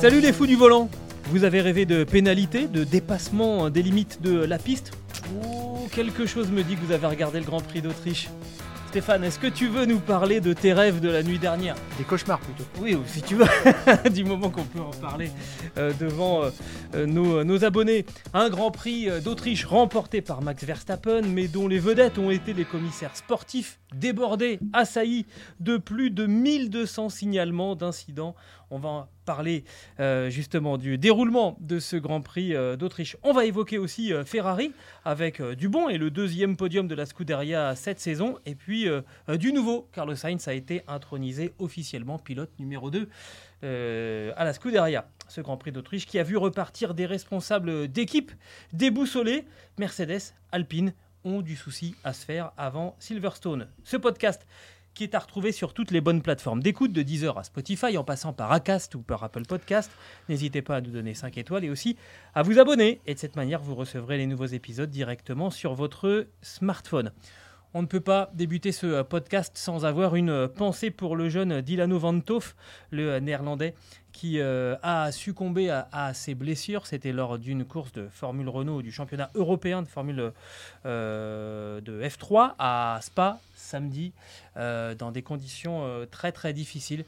Salut les fous du volant Vous avez rêvé de pénalité, de dépassement des limites de la piste Oh, quelque chose me dit que vous avez regardé le Grand Prix d'Autriche. Stéphane, est-ce que tu veux nous parler de tes rêves de la nuit dernière Des cauchemars plutôt. Oui, ou si tu veux, du moment qu'on peut en parler euh, devant euh, euh, nos, nos abonnés. Un Grand Prix d'Autriche remporté par Max Verstappen, mais dont les vedettes ont été les commissaires sportifs débordés, assaillis de plus de 1200 signalements d'incidents. On va parler euh, justement du déroulement de ce Grand Prix euh, d'Autriche. On va évoquer aussi euh, Ferrari avec euh, du bon et le deuxième podium de la Scuderia cette saison. Et puis du nouveau, Carlos Sainz a été intronisé officiellement pilote numéro 2 euh, à la Scuderia. Ce Grand Prix d'Autriche qui a vu repartir des responsables d'équipe déboussolés. Mercedes, Alpine ont du souci à se faire avant Silverstone. Ce podcast qui est à retrouver sur toutes les bonnes plateformes d'écoute, de Deezer à Spotify, en passant par Acast ou par Apple Podcast. N'hésitez pas à nous donner 5 étoiles et aussi à vous abonner. Et de cette manière, vous recevrez les nouveaux épisodes directement sur votre smartphone. On ne peut pas débuter ce euh, podcast sans avoir une euh, pensée pour le jeune Dilano Van Toff, le euh, néerlandais, qui a succombé à, ses blessures. C'était lors d'une course de Formule Renault du championnat européen de Formule de F3 à Spa samedi, dans des conditions très très difficiles.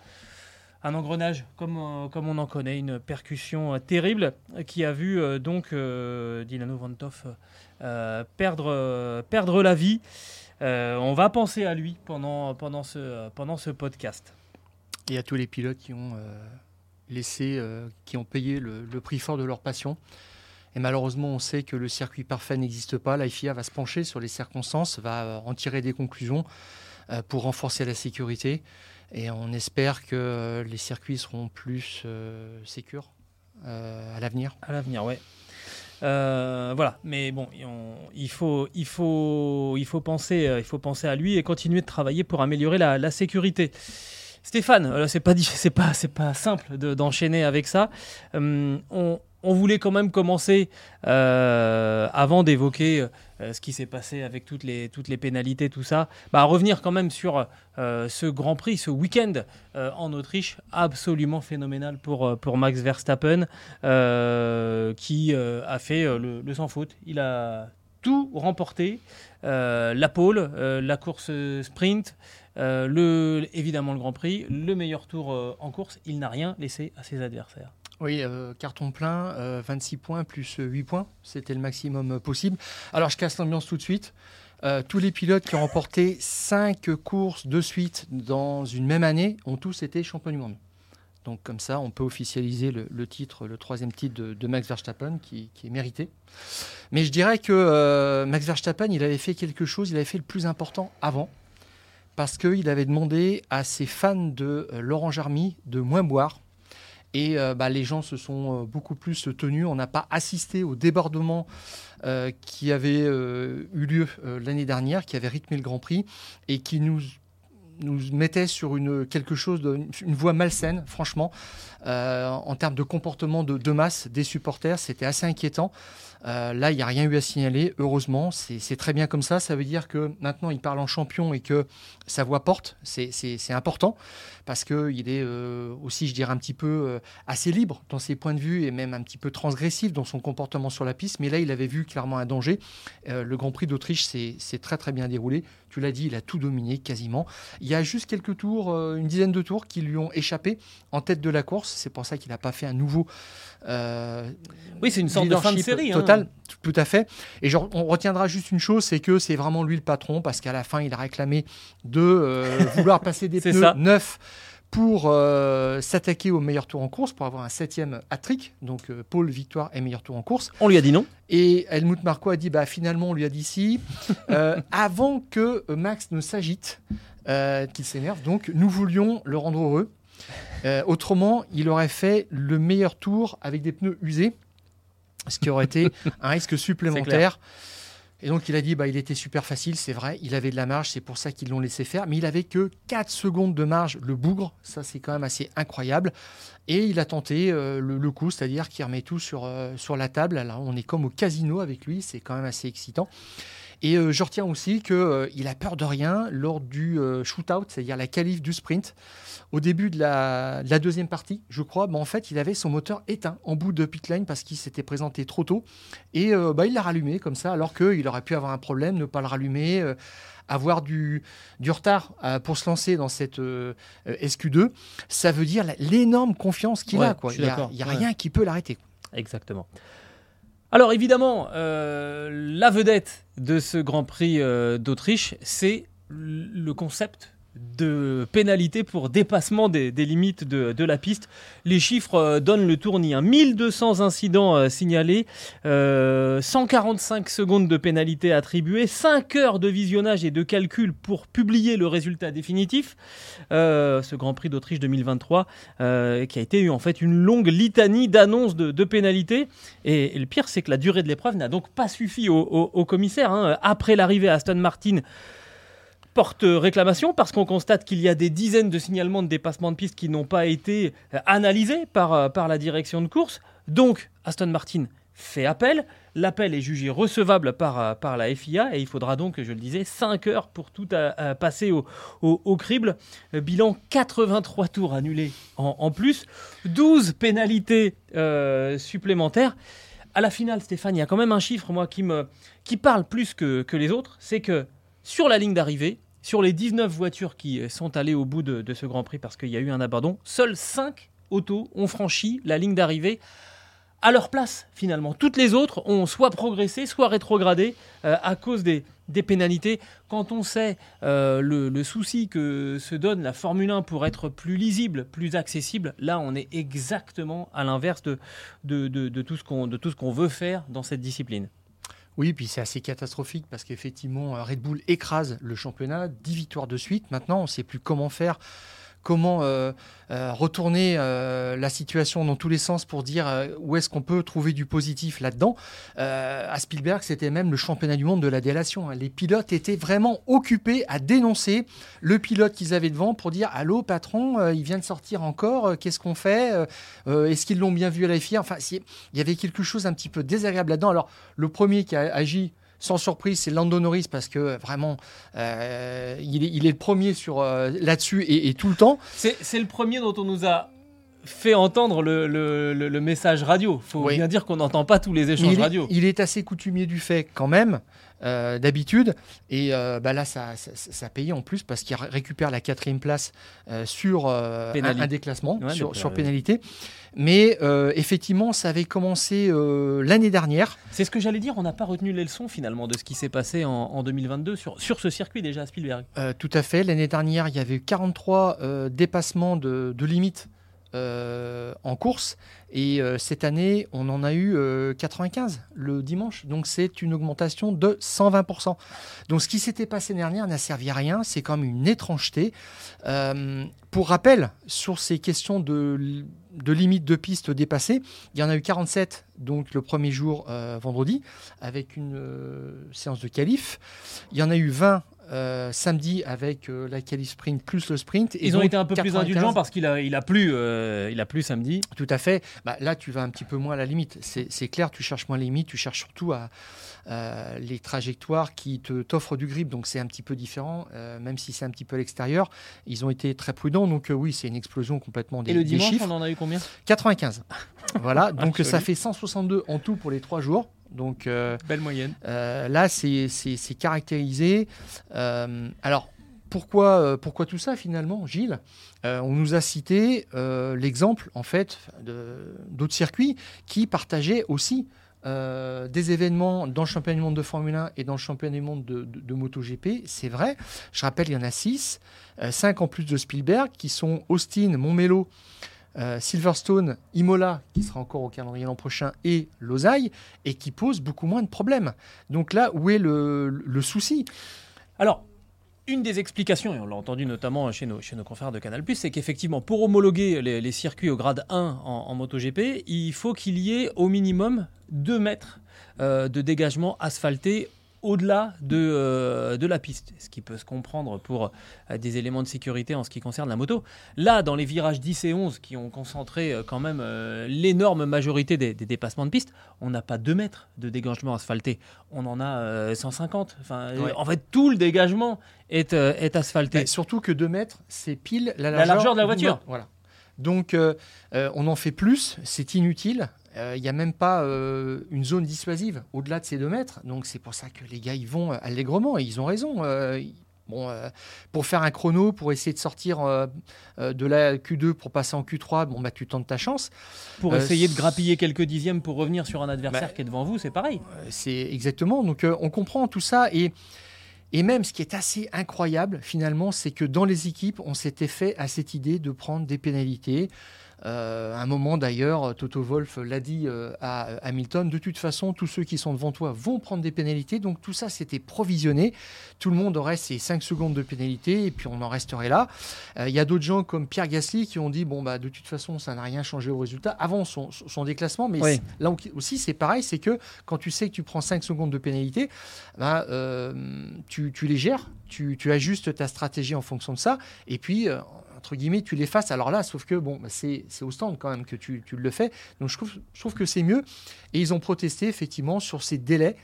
Un engrenage comme, on en connaît, une percussion terrible qui a vu donc Dilano Van Toff euh, perdre, perdre la vie. Euh, on va penser à lui pendant, pendant, ce, pendant ce podcast. Et à tous les pilotes qui ont euh, laissé, euh, qui ont payé le, le prix fort de leur passion. Et malheureusement, on sait que le circuit parfait n'existe pas. La FIA va se pencher sur les circonstances, va en tirer des conclusions pour renforcer la sécurité. Et on espère que les circuits seront plus euh, sécures euh, à l'avenir. À l'avenir, ouais. Euh, voilà, mais bon, on- il, faut, il, faut, il, faut penser, euh, il faut penser à lui et continuer de travailler pour améliorer la, la sécurité. Stéphane, euh, c'est pas, pas, simple de- d'enchaîner avec ça. Euh, on, voulait quand même commencer, euh, avant d'évoquer ce qui s'est passé avec toutes les, pénalités, tout ça, bah, revenir quand même sur ce Grand Prix, ce week-end en Autriche, absolument phénoménal pour, Max Verstappen, qui a fait le, sans faute. Il a tout remporté, la pole, la course sprint, euh, le, évidemment le Grand Prix, le meilleur tour euh, en course. Il n'a rien laissé à ses adversaires. Oui, euh, carton plein, euh, 26 points plus euh, 8 points, c'était le maximum possible. Alors je casse l'ambiance tout de suite. Tous les pilotes qui ont remporté 5 courses de suite dans une même année ont tous été champions du monde. Donc comme ça, on peut officialiser le, titre, le troisième titre de, Max Verstappen, qui, est mérité. Mais je dirais que Max Verstappen, il avait fait quelque chose, il avait fait le plus important avant, parce qu'il avait demandé à ses fans de euh, l'Orange Army de moins boire. Et euh, bah, les gens se sont euh, beaucoup plus tenus. On n'a pas assisté au débordement qui avait eu lieu l'année dernière, qui avait rythmé le Grand Prix et qui nous mettait sur une voie malsaine, franchement, en termes de comportement de masse des supporters, c'était assez inquiétant. Euh, là, il n'y a rien eu à signaler, heureusement, c'est très bien comme ça. Ça veut dire que maintenant, il parle en champion et que sa voix porte. C'est- important parce qu'il est euh, aussi, je dirais, un petit peu euh, assez libre dans ses points de vue et même un petit peu transgressif dans son comportement sur la piste. Mais là, il avait vu clairement un danger. Le Grand Prix d'Autriche s'est très très bien déroulé. Tu l'as dit, il a tout dominé quasiment. Il y a juste quelques tours, une dizaine de tours qui lui ont échappé en tête de la course. C'est pour ça qu'il n'a pas fait un nouveau. Oui, c'est une sorte de fin de série. hein. Total, tout- à fait. Et genre, on retiendra juste une chose, c'est que c'est vraiment lui le patron, parce qu'à la fin, il a réclamé de euh, vouloir passer des pneus ça. neufs pour euh, s'attaquer au meilleur tour en course, pour avoir un septième hat-trick, donc euh, pole victoire et meilleur tour en course. On lui a dit non. Et Helmut Marco a dit bah, finalement, on lui a dit si, euh, avant que Max ne s'agite, qu'il s'énerve. Donc, nous voulions le rendre heureux. Autrement, il aurait fait le meilleur tour avec des pneus usés, ce qui aurait été un risque supplémentaire. Et donc il a dit bah il était super facile, c'est vrai, il avait de la marge, c'est pour ça qu'ils l'ont laissé faire, mais il avait que 4 secondes de marge, le bougre, ça c'est quand même assez incroyable. Et il a tenté euh, le, coup, c'est-à-dire qu'il remet tout sur, euh, sur la table. Alors on est comme au casino avec lui, c'est quand même assez excitant. Et euh, je retiens aussi qu'il a peur de rien lors du euh, shootout, c'est-à-dire la qualif du sprint. Au début de la, de la deuxième partie, je crois, bah, en fait, il avait son moteur éteint en bout de pit lane parce qu'il s'était présenté trop tôt. Et euh, bah, il l'a rallumé comme ça, alors qu'il aurait pu avoir un problème, ne pas le rallumer, euh, avoir du, du retard euh, pour se lancer dans cette euh, euh, SQ2. Ça veut dire l'énorme confiance qu'il Ouais, a. Quoi. Il n'y a, il y a Ouais. rien qui peut l'arrêter. Exactement. Alors évidemment, euh, la vedette de ce Grand Prix euh, d'Autriche, c'est le concept de pénalité pour dépassement des, limites de, la piste. Les chiffres euh, donnent le tournis. hein. 1200 incidents euh, signalés, euh, 145 secondes de pénalité attribuées, 5 heures de visionnage et de calcul pour publier le résultat définitif. Euh, ce Grand Prix d'Autriche 2023 euh, qui a été en fait une longue litanie d'annonces de, pénalités. Et, le pire, c'est que la durée de l'épreuve n'a donc pas suffi au commissaire. hein. Après l'arrivée à Aston Martin, porte réclamation parce qu'on constate qu'il y a des dizaines de signalements de dépassement de piste qui n'ont pas été euh, analysés par, euh, par la direction de course. Donc, Aston Martin fait appel. L'appel est jugé recevable par, euh, par la FIA et il faudra donc, je le disais, 5 heures pour tout passer au, au, crible. Bilan 83 tours annulés en, en plus, 12 pénalités supplémentaires. À la finale, Stéphane, il y a quand même un chiffre, moi, qui, me, qui parle plus que, que les autres. C'est que sur la ligne d'arrivée, sur les 19 voitures qui euh, sont allées au bout de, ce Grand Prix parce qu'il y a eu un abandon, seules 5 autos ont franchi la ligne d'arrivée à leur place finalement. Toutes les autres ont soit progressé, soit rétrogradé euh, à cause des, pénalités. Quand on sait euh, le, souci que se donne la Formule 1 pour être plus lisible, plus accessible, là on est exactement à l'inverse de tout ce qu'on veut faire dans cette discipline. Oui, puis c'est assez catastrophique parce qu'effectivement, euh, Red Bull écrase le championnat, 10 victoires de suite. Maintenant, on ne sait plus comment faire, comment euh, euh, retourner euh, la situation dans tous les sens pour dire où est-ce qu'on peut trouver du positif là-dedans. À Spielberg, c'était même le championnat du monde de la délation. hein. Les pilotes étaient vraiment occupés à dénoncer le pilote qu'ils avaient devant pour dire Allô, patron, il vient de sortir encore, qu'est-ce qu'on fait Est-ce qu'ils l'ont bien vu à la FIA Enfin, il y avait quelque chose un petit peu désagréable là-dedans. Alors, le premier qui a agi sans surprise, c'est Lando Norris parce que euh, vraiment, euh, il, est, il est le premier sur euh, là-dessus et, et tout le temps. C'est le premier dont on nous a fait entendre le, le- le- le message radio. faut Oui. bien dire qu'on n'entend pas tous les échanges il, est, radio. il est assez coutumier du fait quand même, euh, d'habitude. Et euh, bah là, ça, ça, ça a payé en plus parce qu'il ré- récupère la quatrième place euh, sur un, déclassement, Ouais, sur, pénalité. Mais effectivement, ça avait commencé l'année dernière. C'est ce que j'allais dire, on n'a pas retenu les leçons finalement de ce qui s'est passé en, en 2022 sur, sur ce circuit déjà à Spielberg. Tout à fait. L'année dernière, il y avait eu 43 euh, dépassements de, de limites euh, en course. Et euh, cette année, on en a eu euh, 95 le dimanche. Donc c'est une augmentation de 120%. Donc ce qui s'était passé dernière n'a servi à rien. C'est comme une étrangeté. Euh, pour rappel, sur ces questions de, de limites de piste dépassées, il y en a eu 47 donc le premier jour euh, vendredi avec une euh, séance de qualif. Il y en a eu 20 euh, samedi avec euh, la qualif sprint plus le sprint. Et Ils ont donc été un peu plus 95 indulgents parce qu'il a, il a plu, euh, il a plu samedi. Tout à fait. Bah, là, tu vas un petit peu moins à la limite. C'est clair, tu cherches moins les limites, tu cherches surtout à les trajectoires qui te t'offrent du grip. Donc c'est un petit peu différent, même si c'est un petit peu à l'extérieur. Ils ont été très prudents. Donc oui, c'est une explosion complètement des, Et le dimanche, chiffres. on en a eu combien? 95. voilà. Donc joli. ça fait 162 en tout pour les trois jours. Donc euh, Belle moyenne. euh, là, c'est caractérisé. Euh, alors, pourquoi, pourquoi tout ça finalement, Gilles? Euh, On nous a cité euh, l'exemple en fait d'autres circuits qui partageaient aussi euh, des événements dans le championnat du monde de Formule 1 et dans le championnat du monde de, de, MotoGP, c'est vrai. Je rappelle, il y en a 6, 5 en plus de Spielberg, qui sont Austin, Montmelo, Silverstone, Imola, qui sera encore au calendrier l'an prochain, et Losail, et qui posent beaucoup moins de problèmes. Donc là, où est le, souci? Alors, une des explications, et on l'a entendu notamment chez nos, chez confrères de Canal, c'est qu'effectivement, pour homologuer les, circuits au grade 1 en, MotoGP, il faut qu'il y ait au minimum 2 mètres euh, de dégagement asphalté au-delà de, euh, de la piste, ce qui peut se comprendre pour euh, des éléments de sécurité en ce qui concerne la moto. Là, dans les virages 10 et 11 qui ont concentré euh, quand même l'énorme majorité des, dépassements de piste, on n'a pas 2 mètres de dégagement asphalté, on en a 150. Enfin, En fait, tout le dégagement est, est asphalté. surtout que 2 mètres, c'est pile la largeur, la largeur de la voiture. Voilà. Donc, on en fait plus, c'est inutile. Il euh, n'y a même pas euh, une zone dissuasive au-delà de ces deux mètres. Donc c'est pour ça que les gars, ils vont allègrement et ils ont raison. Euh, bon, pour faire un chrono, pour essayer de sortir de la Q2 pour passer en Q3, bon, bah, tu tentes ta chance. Pour essayer de grappiller quelques dixièmes pour revenir sur un adversaire bah, qui est devant vous, c'est pareil. c'est exactement. Donc on comprend tout ça. Et, et même ce qui est assez incroyable, finalement, c'est que dans les équipes, on s'était fait à cette idée de prendre des pénalités. Euh, à un moment d'ailleurs, Toto Wolf l'a dit euh, à Hamilton, de toute façon, tous ceux qui sont devant toi vont prendre des pénalités. Donc tout ça, c'était provisionné. Tout le monde aurait ses 5 secondes de pénalité et puis on en resterait là. Euh, il y a d'autres gens comme Pierre Gasly qui ont dit, bon, bah, de toute façon, ça n'a rien changé au résultat avant son, déclassement. Mais là aussi, c'est pareil, c'est que quand tu sais que tu prends 5 secondes de pénalité, bah, tu, les gères, tu, tu, ajustes ta stratégie en fonction de ça. Et puis, entre guillemets, tu l'effaces. Alors là, sauf que bon, bah, c'est au stand quand même que tu, tu le fais. Donc je trouve, je trouve que c'est mieux. Et ils ont protesté effectivement sur ces délais.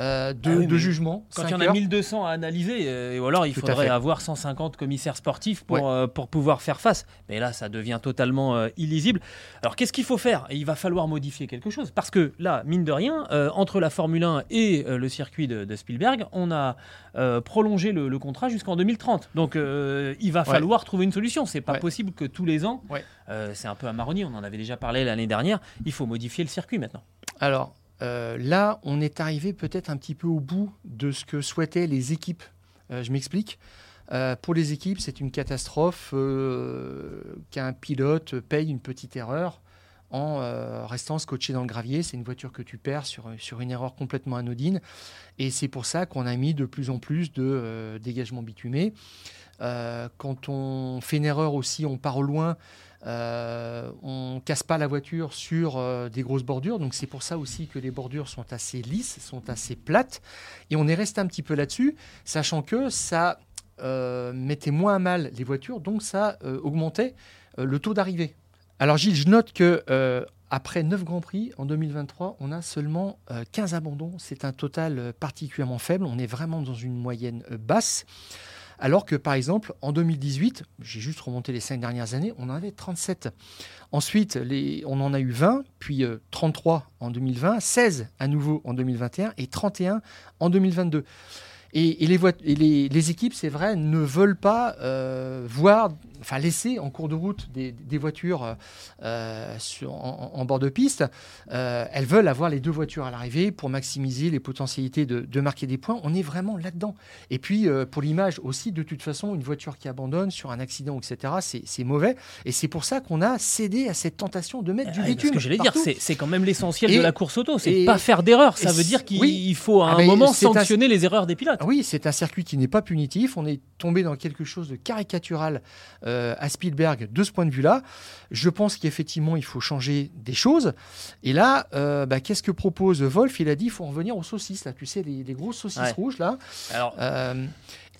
Euh, de, ah jugement. Quand il y en a 1200 à analyser, euh, ou alors il faudrait avoir 150 commissaires sportifs pour, euh, pour pouvoir faire face. Mais là, ça devient totalement illisible. Alors qu'est-ce qu'il faut faire? Il va falloir modifier quelque chose. Parce que là, mine de rien, entre la Formule 1 et le circuit de, Spielberg, on a prolongé le, contrat jusqu'en 2030. Donc il va falloir trouver une solution. C'est pas possible que tous les ans, c'est un peu à marronnier, on en avait déjà parlé l'année dernière, il faut modifier le circuit maintenant. Alors, euh, là, on est arrivé peut-être un petit peu au bout de ce que souhaitaient les équipes. Euh, je m'explique. Euh, pour les équipes, c'est une catastrophe qu'un pilote paye une petite erreur en restant scotché dans le gravier. C'est une voiture que tu perds sur, sur une erreur complètement anodine. Et c'est pour ça qu'on a mis de plus en plus de dégagements bitumés. quand on fait une erreur aussi, on part au loin. Euh, on casse pas la voiture sur euh, des grosses bordures, donc c'est pour ça aussi que les bordures sont assez lisses, sont assez plates. Et on est resté un petit peu là-dessus, sachant que ça euh, mettait moins à mal les voitures, donc ça augmentait le taux d'arrivée. Alors Gilles, je note que après 9 Grands Prix, en 2023, on a seulement 15 abandons. C'est un total particulièrement faible. On est vraiment dans une moyenne basse. Alors que par exemple, en 2018, j'ai juste remonté les cinq dernières années, on en avait 37. Ensuite, on en a eu 20, puis 33 euh, en 2020, 16 à nouveau en 2021 et 31 en 2022. Et, les, équipes, c'est vrai, ne veulent pas euh, voir enfin laisser en cours de route des, voitures euh, sur, en, bord de piste. Euh, elles veulent avoir les deux voitures à l'arrivée pour maximiser les potentialités de, marquer des points. On est vraiment là-dedans. Et puis pour l'image aussi, de toute façon, une voiture qui abandonne sur un accident, etc., c'est mauvais. Et c'est pour ça qu'on a cédé à cette tentation de mettre du bitume. Ce que j'allais dire, c'est quand même l'essentiel de la course auto. C'est pas faire d'erreurs. Ça veut dire qu'il faut à ah, un moment sanctionner les erreurs des pilotes. Oui, c'est un circuit qui n'est pas punitif. On est tombé dans quelque chose de caricatural euh, à Spielberg de ce point de vue-là. Je pense qu'effectivement, il faut changer des choses. Et là, euh, bah, qu'est-ce que propose Wolf? Il a dit il faut revenir aux saucisses, là, tu sais, les, grosses saucisses rouges, là. Alors... Euh,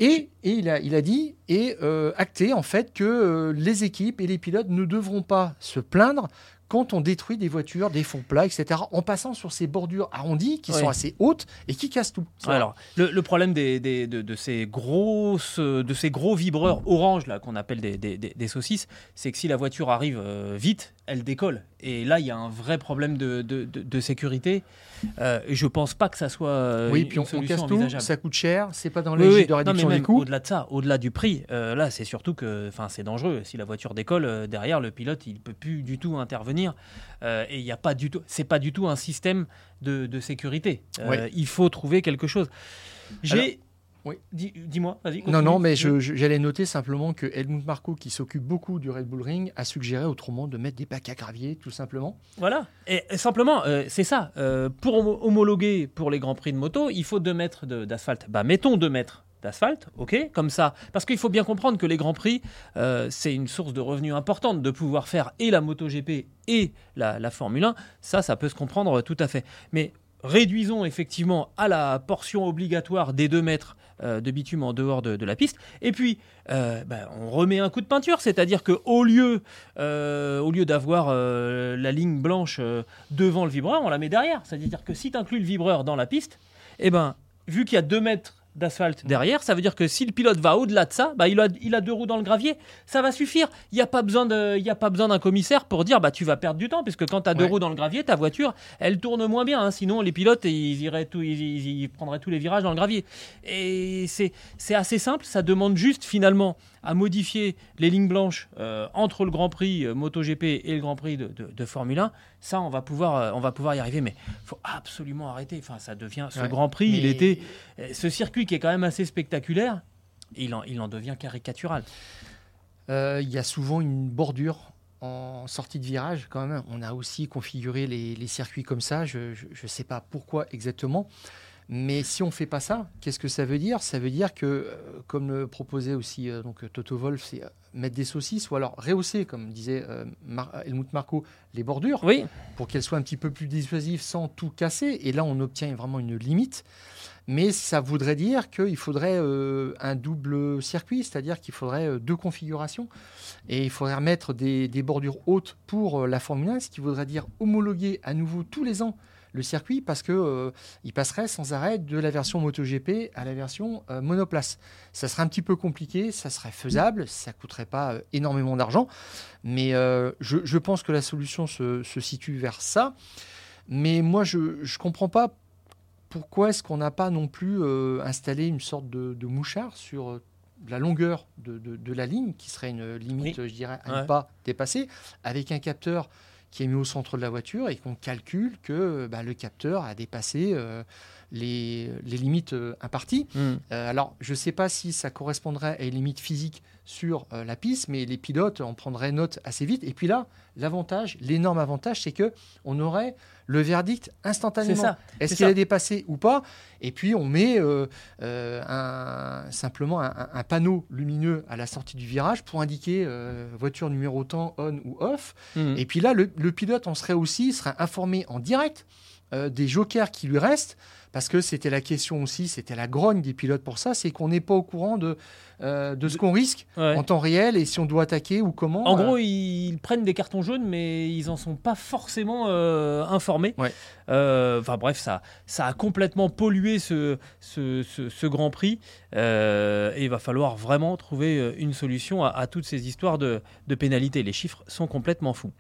et, et il, a, il, a, dit et acté en fait que les équipes et les pilotes ne devront pas se plaindre quand on détruit des voitures, des fonds plats, etc., en passant sur ces bordures arrondies qui sont assez hautes et qui cassent tout. Alors, le, problème des, de, ces grosses, de ces gros vibreurs orange là qu'on appelle des, des, saucisses, c'est que si la voiture arrive euh, vite, elle décolle. Et là, il y a un vrai problème de, de sécurité. Euh, je pense pas que ça soit euh, oui, puis on, casse tout, ça coûte cher, c'est pas dans les de réduction des coûts. Au-delà de ça, au-delà du prix, là, c'est surtout que, enfin, c'est dangereux. Si la voiture décolle derrière, le pilote, il peut plus du tout intervenir. Euh, et il n'y a pas du tout, c'est pas du tout un système de, de sécurité. Euh. Il faut trouver quelque chose. J'ai. Oui. Dis- Dis-moi, vas-y. Non, non, mais j'allais noter simplement que Helmut Marko, qui s'occupe beaucoup du Red Bull Ring, a suggéré autrement de mettre des bacs à gravier, tout simplement. Voilà. Et, et simplement, euh, c'est ça. Euh, pour homo- homologuer pour les grands prix de moto, il faut 2 mètres d'asphalte. Bah, mettons 2 mètres d'asphalte, ok, comme ça. Parce qu'il faut bien comprendre que les grands prix, euh, c'est une source de revenus importante de pouvoir faire et la MotoGP et la, la Formule 1. Ça, ça peut se comprendre tout à fait. Mais réduisons effectivement à la portion obligatoire des 2 mètres de bitume en dehors de, la piste. Et puis, euh, bah, on remet un coup de peinture, c'est-à-dire que au lieu, euh, au lieu d'avoir euh, la ligne blanche euh, devant le vibreur, on la met derrière. C'est-à-dire que si tu inclus le vibreur dans la piste, eh ben, vu qu'il y a 2 mètres d'asphalte derrière, ça veut dire que si le pilote va au-delà de ça, bah, il, a, il a deux roues dans le gravier, ça va suffire. Il n'y a pas besoin d'un commissaire pour dire bah, tu vas perdre du temps, puisque quand tu as deux roues dans le gravier, ta voiture, elle tourne moins bien. hein. sinon, les pilotes, ils, iraient tout, ils, prendraient tous les virages dans le gravier. Et c'est c'est assez simple, ça demande juste finalement à modifier les lignes blanches euh, entre le Grand Prix euh, MotoGP et le Grand Prix de, de- de Formule 1. Ça, on va pouvoir, euh, on va pouvoir y arriver, mais faut absolument arrêter. Enfin, ça devient ce Ouais. Grand Prix, il était euh, ce circuit qui est quand même assez spectaculaire. Il en, il en devient caricatural. Euh, Il y a souvent une bordure en sortie de virage quand même. On a aussi configuré les, les circuits comme ça. Je ne sais pas pourquoi exactement. Mais si on ne fait pas ça, qu'est-ce que ça veut dire? Ça veut dire que, euh, comme le proposait aussi euh, donc, Toto Wolff, c'est euh, mettre des saucisses ou alors rehausser, comme disait Mar- Helmut Marko, les bordures Oui, pour qu'elles soient un petit peu plus dissuasives sans tout casser. Et là, on obtient vraiment une limite. Mais ça voudrait dire qu'il faudrait euh, un double circuit, c'est-à-dire qu'il faudrait euh, deux configurations. Et il faudrait remettre des, des bordures hautes pour euh, la Formule 1, ce qui voudrait dire homologuer à nouveau tous les ans le circuit parce que euh, il passerait sans arrêt de la version MotoGP à la version euh, monoplace. Ça serait un petit peu compliqué, ça serait faisable, ça coûterait pas euh, énormément d'argent, mais je, je pense que la solution se, se situe vers ça. Mais moi, je ne comprends pas pourquoi est-ce qu'on n'a pas non plus installé une sorte de, de mouchard sur la longueur de, de- de la ligne, qui serait une limite, je dirais, à Ouais. ne pas dépasser, avec un capteur qui est mis au centre de la voiture et qu'on calcule que bah, le capteur a dépassé euh, les, les limites euh, imparties. Hmm. Euh, alors, je ne sais pas si ça correspondrait à une limite physique sur euh, la piste, mais les pilotes en prendraient note assez vite. Et puis là, l'avantage, l'énorme avantage, c'est que on aurait le verdict instantanément. C'est ça, Est-ce qu'il est dépassé ou pas? Et puis on met euh, euh, un- simplement un, panneau lumineux à la sortie du virage pour indiquer euh, voiture numéro tant on ou off. Hmm. Et puis là, le, le pilote en serait aussi serait informé en direct euh, des jokers qui lui restent, parce que c'était la question aussi, c'était la grogne des pilotes pour ça, c'est qu'on n'est pas au courant de, euh, de ce qu'on risque Ouais. en temps réel et si on doit attaquer ou comment. En euh, gros, ils prennent des cartons jaunes, mais ils en sont pas forcément euh, informés. Ouais. Enfin bref, ça, ça a complètement pollué ce, ce, ce- ce Grand Prix. Et il va falloir vraiment trouver une solution à, à toutes ces histoires de, de pénalités. Les chiffres sont complètement fous.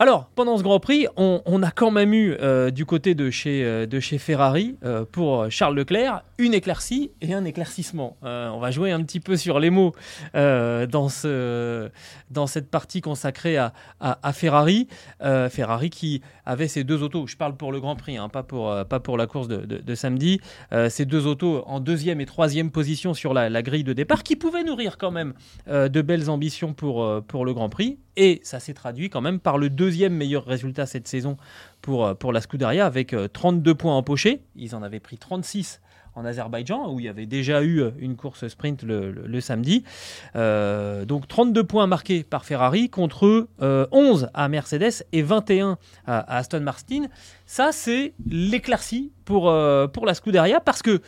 Alors, pendant ce Grand Prix, on, a quand même eu euh, du côté de chez, euh, Ferrari, euh, pour Charles Leclerc, une éclaircie et un éclaircissement. On va jouer un petit peu sur les mots dans, ce, dans cette partie consacrée à, Ferrari. Ferrari qui avait ces deux autos, je parle pour le Grand Prix, hein, pas, pour, la course de, samedi, ces deux autos en deuxième et troisième position sur la, grille de départ, qui pouvaient nourrir quand même de belles ambitions pour le Grand Prix. Et ça s'est traduit quand même par le deuxième meilleur résultat cette saison pour, euh, pour la Scuderia, avec euh, 32 points empochés. Ils en avaient pris 36 en Azerbaïdjan, où il y avait déjà eu euh, une course sprint le, le- samedi. Euh, donc 32 points marqués par Ferrari contre euh, 11 à Mercedes et 21 à, Aston Martin. Ça, c'est l'éclaircie pour, euh, pour la Scuderia parce que euh,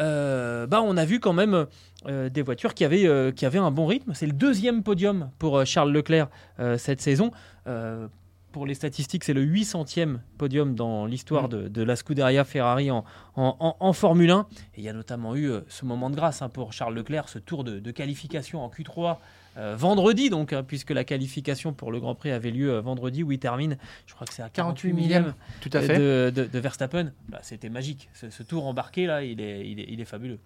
bah, on a vu quand même euh, des voitures qui avaient, euh, qui avaient un bon rythme. C'est le deuxième podium pour euh, Charles Leclerc euh, cette saison. Euh, pour les statistiques, c'est le 800e podium dans l'histoire de, de la Scuderia Ferrari en, en, Formule 1. Et il y a notamment eu euh, ce moment de grâce hein, pour Charles Leclerc, ce tour de, de qualification en Q3 euh, vendredi, donc, hein, puisque la qualification pour le Grand Prix avait lieu euh, vendredi où il termine, je crois que c'est à 48 millième Tout à fait. de, de- de Verstappen. Bah, C'était magique. Ce, ce tour embarqué, là, il est, il est, il est fabuleux.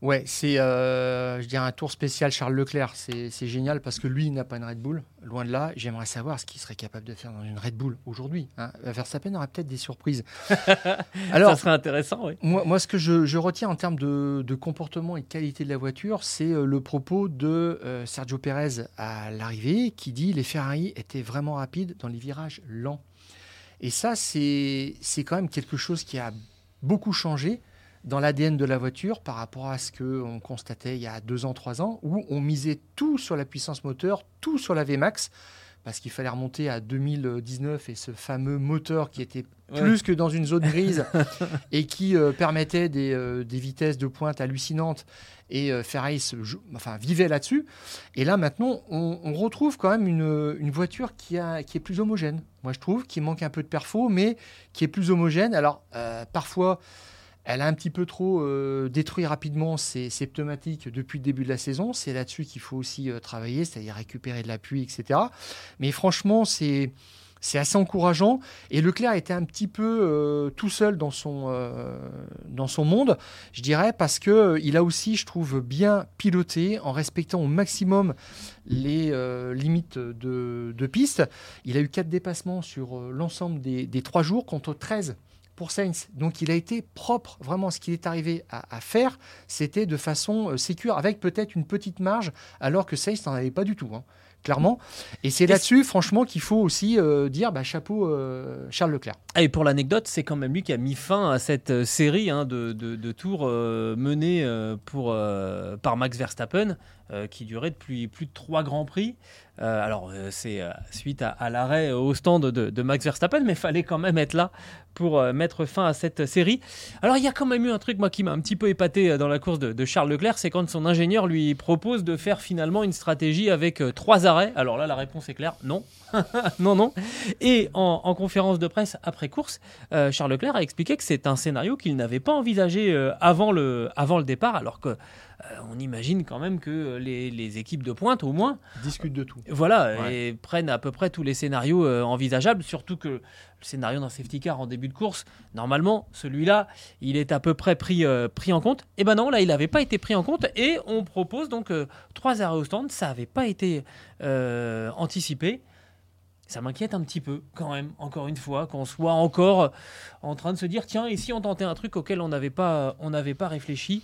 Ouais, c'est euh, je dirais un tour spécial Charles Leclerc. C'est génial parce que lui, il n'a pas une Red Bull. Loin de là, j'aimerais savoir ce qu'il serait capable de faire dans une Red Bull aujourd'hui. Hein. Verstappen aura peut-être des surprises. Alors, ça serait intéressant, oui. Moi, moi ce que je, je retiens en termes de, de, comportement et de qualité de la voiture, c'est euh, le propos de euh, Sergio Perez à l'arrivée qui dit les Ferrari étaient vraiment rapides dans les virages lents. Et ça, c'est quand même quelque chose qui a beaucoup changé dans l'ADN de la voiture par rapport à ce qu'on constatait il y a deux ans, trois ans, où on misait tout sur la puissance moteur, tout sur la VMAX, parce qu'il fallait remonter à 2019 et ce fameux moteur qui était plus que dans une zone grise et qui euh, permettait des, euh, des, vitesses de pointe hallucinantes. Et euh, Ferrari enfin, vivait là-dessus. Et là, maintenant, on, on, retrouve quand même une, une voiture qui, a, qui est plus homogène. Moi, je trouve, qui manque un peu de perfo, mais qui est plus homogène. Alors, parfois, elle a un petit peu trop euh, détruit rapidement ses, pneumatiques depuis le début de la saison. C'est là-dessus qu'il faut aussi euh, travailler, c'est-à-dire récupérer de l'appui, etc. Mais franchement, c'est assez encourageant. Et Leclerc était un petit peu euh, tout seul dans son, monde, je dirais, parce qu'il a aussi, je trouve, bien piloté en respectant au maximum les limites de, de, piste. Il a eu quatre dépassements sur l'ensemble des, des trois jours contre 13 pour Sainz. Donc il a été propre. Vraiment, ce qu'il est arrivé à, faire, c'était de façon euh, sécure, avec peut-être une petite marge, alors que Sainz n'en avait pas du tout. Hein, clairement. Et c'est là-dessus, franchement, qu'il faut aussi euh, dire bah, chapeau euh, Charles Leclerc. Et pour l'anecdote, c'est quand même lui qui a mis fin à cette série hein, de, de, tours menés pour, par Max Verstappen, qui durait depuis plus de trois grands prix. Euh, alors, euh, c'est euh, suite à, l'arrêt au stand de, Max Verstappen, mais fallait quand même être là pour mettre fin à cette série. Alors, il y a quand même eu un truc, moi, qui m'a un petit peu épaté dans la course de, Charles Leclerc, c'est quand son ingénieur lui propose de faire finalement une stratégie avec trois arrêts. Alors là, la réponse est claire, non. non, non. Et en, conférence de presse après course, Charles Leclerc a expliqué que c'est un scénario qu'il n'avait pas envisagé avant, le, avant le départ, alors que euh, on imagine quand même que les, équipes de pointe, au moins, discutent de tout. Voilà, et prennent à peu près tous les scénarios euh, envisageables, surtout que le scénario d'un safety car en début de course, normalement, celui-là, il est à peu près pris, euh, pris en compte. Et eh ben non, là, il n'avait pas été pris en compte et on propose donc trois arrêts au stand. Ça n'avait pas été anticipé ça m'inquiète un petit peu quand même, encore une fois, qu'on soit encore en train de se dire, tiens, si on tentait un truc auquel on n'avait pas, on n'avait pas réfléchi?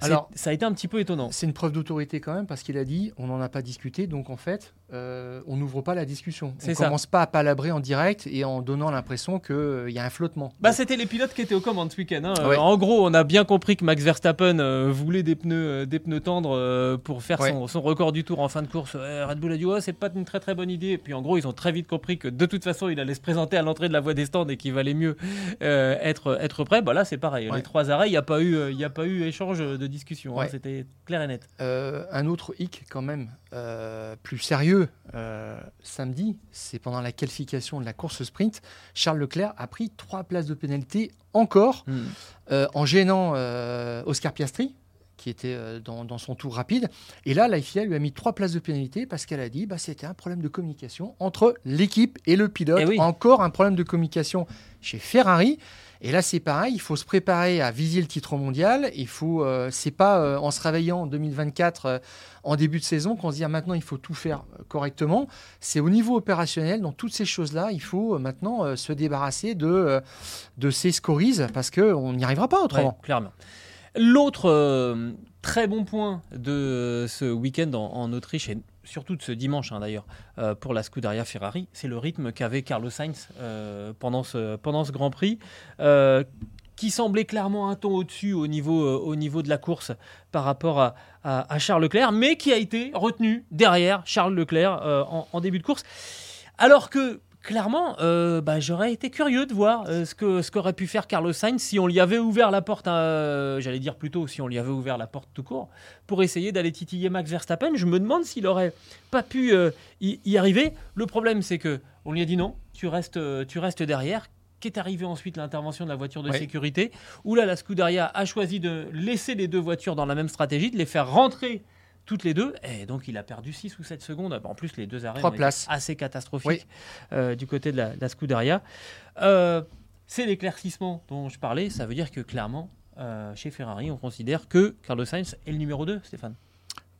Alors, ça a été un petit peu étonnant. C'est une preuve d'autorité quand même parce qu'il a dit on n'en a pas discuté, donc en fait, euh, on n'ouvre pas la discussion. On ne commence pas à palabrer en direct et en donnant l'impression qu'il euh, y a un flottement. Bah, C'était les pilotes qui étaient aux commandes ce week-end. Hein. Euh, en gros, on a bien compris que Max Verstappen voulait des pneus, des pneus tendres pour faire son, record du tour en fin de course. Red Bull a dit c'est pas une très très bonne idée. Et puis en gros, ils ont très vite compris que de toute façon, il allait se présenter à l'entrée de la voie des stands et qu'il valait mieux être, être prêt. Bah, là, c'est pareil. Les trois arrêts, il n'y a, pas eu, y a pas eu échange de discussion. Hein. C'était clair et net. un autre hic quand même, plus sérieux samedi, c'est pendant la qualification de la course sprint, Charles Leclerc a pris trois places de pénalité encore hmm. euh, en gênant euh, Oscar Piastri qui était euh, dans, son tour rapide. Et là, la FIA lui a mis trois places de pénalité parce qu'elle a dit bah, c'était un problème de communication entre l'équipe et le pilote. Eh encore un problème de communication chez Ferrari. Et là, c'est pareil, il faut se préparer à viser le titre mondial. Il faut, euh, c'est pas euh, en se réveillant en 2024 euh, en début de saison qu'on se dit ah, maintenant il faut tout faire correctement. C'est au niveau opérationnel, dans toutes ces choses-là, il faut maintenant se débarrasser de, de ces scories parce qu'on n'y arrivera pas autrement. clairement. L'autre très bon point de ce week-end en, Autriche et surtout de ce dimanche hein, d'ailleurs euh, pour la Scuderia Ferrari, c'est le rythme qu'avait Carlos Sainz euh, pendant, ce, Grand Prix. Euh, qui semblait clairement un ton au-dessus au niveau, au de la course par rapport à, à, Charles Leclerc, mais qui a été retenu derrière Charles Leclerc en, en, début de course. Alors que clairement, euh, bah, j'aurais été curieux de voir euh, ce que ce qu'aurait pu faire Carlos Sainz si on lui avait ouvert la porte, euh, j'allais dire plutôt si on lui avait ouvert la porte tout court, pour essayer d'aller titiller Max Verstappen. Je me demande s'il aurait pas pu y, arriver. Le problème, c'est que on lui a dit non, tu restes, tu restes derrière. Qu'est arrivé ensuite l'intervention de la voiture de sécurité, où là la Scuderia a choisi de laisser les deux voitures dans la même stratégie, de les faire rentrer toutes les deux. Et donc, il a perdu 6 ou 7 secondes. En plus, les deux arrêts sont assez catastrophiques euh, du côté de la, Scuderia. Euh, c'est l'éclaircissement dont je parlais. Ça veut dire que clairement, euh, chez Ferrari, on considère que Carlos Sainz est le numéro 2, Stéphane.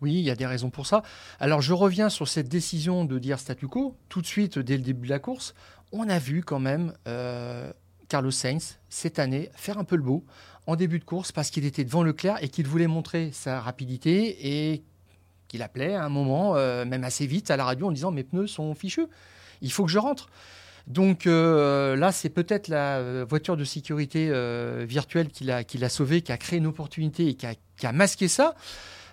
Oui, il y a des raisons pour ça. Alors je reviens sur cette décision de dire statu quo. Tout de suite, dès le début de la course, on a vu quand même euh, Carlos Sainz, cette année, faire un peu le beau en début de course parce qu'il était devant Leclerc et qu'il voulait montrer sa rapidité et qu'il appelait à un moment, euh, même assez vite, à la radio en disant Mes pneus sont fichus, il faut que je rentre. Donc euh, là, c'est peut-être la voiture de sécurité virtuelle qui l'a sauvé, qui a créé une opportunité et qui a masqué ça.